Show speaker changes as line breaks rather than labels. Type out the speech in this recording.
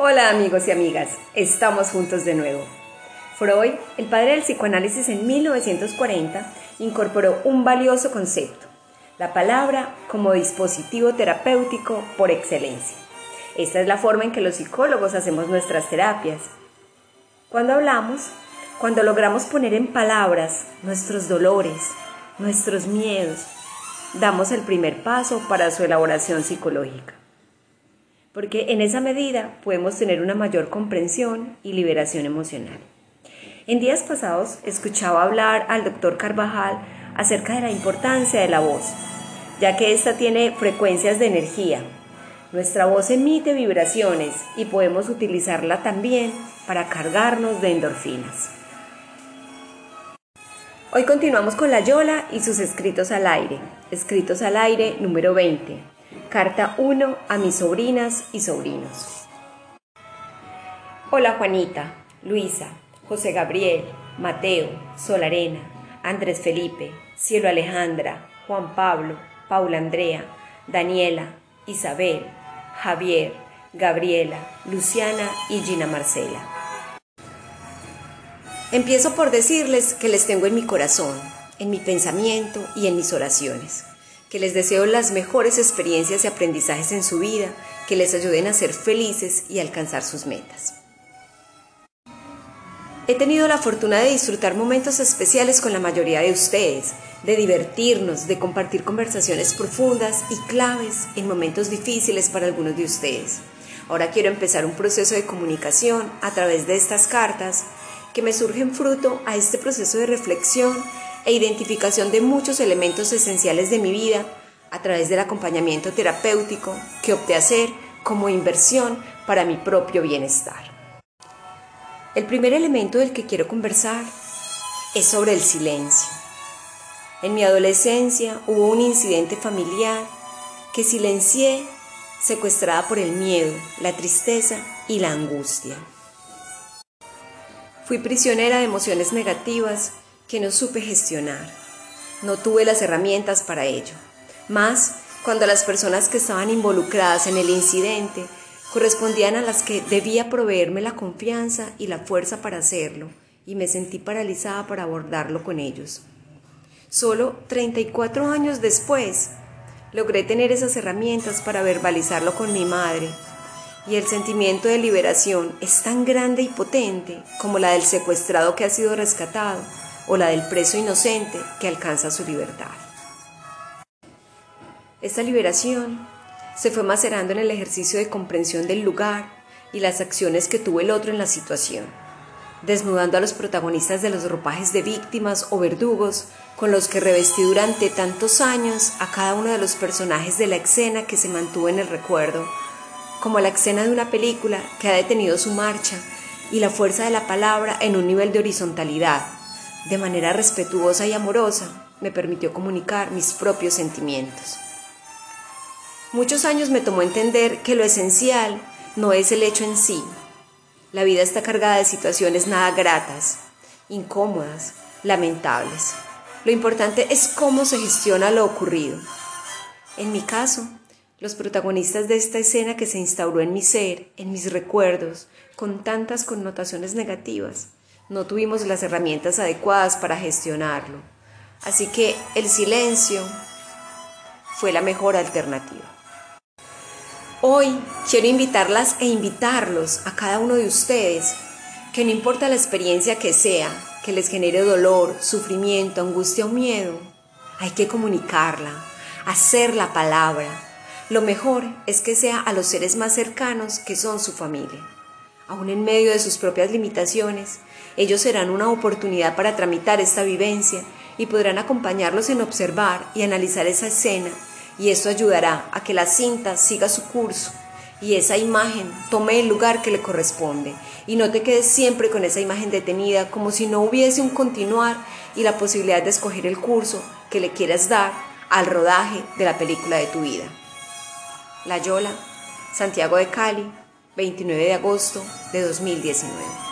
Hola amigos y amigas, estamos juntos de nuevo. Freud, el padre del psicoanálisis en 1940, incorporó un valioso concepto, la palabra como dispositivo terapéutico por excelencia. Esta es la forma en que los psicólogos hacemos nuestras terapias. Cuando hablamos, cuando logramos poner en palabras nuestros dolores, nuestros miedos, damos el primer paso para su elaboración psicológica porque en esa medida podemos tener una mayor comprensión y liberación emocional. En días pasados escuchaba hablar al doctor Carvajal acerca de la importancia de la voz, ya que ésta tiene frecuencias de energía. Nuestra voz emite vibraciones y podemos utilizarla también para cargarnos de endorfinas. Hoy continuamos con la Yola y sus escritos al aire, escritos al aire número 20 Carta 1 a mis sobrinas y sobrinos. Hola Juanita, Luisa, José Gabriel, Mateo, Solarena, Andrés Felipe, Cielo Alejandra, Juan Pablo, Paula Andrea, Daniela, Isabel, Javier, Gabriela, Luciana y Gina Marcela. Empiezo por decirles que les tengo en mi corazón, en mi pensamiento y en mis oraciones que les deseo las mejores experiencias y aprendizajes en su vida, que les ayuden a ser felices y alcanzar sus metas. He tenido la fortuna de disfrutar momentos especiales con la mayoría de ustedes, de divertirnos, de compartir conversaciones profundas y claves en momentos difíciles para algunos de ustedes. Ahora quiero empezar un proceso de comunicación a través de estas cartas que me surgen fruto a este proceso de reflexión e identificación de muchos elementos esenciales de mi vida a través del acompañamiento terapéutico que opté hacer como inversión para mi propio bienestar. El primer elemento del que quiero conversar es sobre el silencio. En mi adolescencia hubo un incidente familiar que silencié secuestrada por el miedo, la tristeza y la angustia. Fui prisionera de emociones negativas que no supe gestionar. No tuve las herramientas para ello. Más cuando las personas que estaban involucradas en el incidente correspondían a las que debía proveerme la confianza y la fuerza para hacerlo, y me sentí paralizada para abordarlo con ellos. Solo 34 años después, logré tener esas herramientas para verbalizarlo con mi madre, y el sentimiento de liberación es tan grande y potente como la del secuestrado que ha sido rescatado o la del preso inocente que alcanza su libertad. Esta liberación se fue macerando en el ejercicio de comprensión del lugar y las acciones que tuvo el otro en la situación, desnudando a los protagonistas de los ropajes de víctimas o verdugos con los que revestí durante tantos años a cada uno de los personajes de la escena que se mantuvo en el recuerdo, como la escena de una película que ha detenido su marcha y la fuerza de la palabra en un nivel de horizontalidad de manera respetuosa y amorosa, me permitió comunicar mis propios sentimientos. Muchos años me tomó entender que lo esencial no es el hecho en sí. La vida está cargada de situaciones nada gratas, incómodas, lamentables. Lo importante es cómo se gestiona lo ocurrido. En mi caso, los protagonistas de esta escena que se instauró en mi ser, en mis recuerdos, con tantas connotaciones negativas, no tuvimos las herramientas adecuadas para gestionarlo. Así que el silencio fue la mejor alternativa. Hoy quiero invitarlas e invitarlos a cada uno de ustedes que no importa la experiencia que sea, que les genere dolor, sufrimiento, angustia o miedo, hay que comunicarla, hacer la palabra. Lo mejor es que sea a los seres más cercanos que son su familia. Aún en medio de sus propias limitaciones, ellos serán una oportunidad para tramitar esta vivencia y podrán acompañarlos en observar y analizar esa escena y esto ayudará a que la cinta siga su curso y esa imagen tome el lugar que le corresponde. Y no te quedes siempre con esa imagen detenida como si no hubiese un continuar y la posibilidad de escoger el curso que le quieras dar al rodaje de la película de tu vida. La Yola, Santiago de Cali, 29 de agosto de 2019.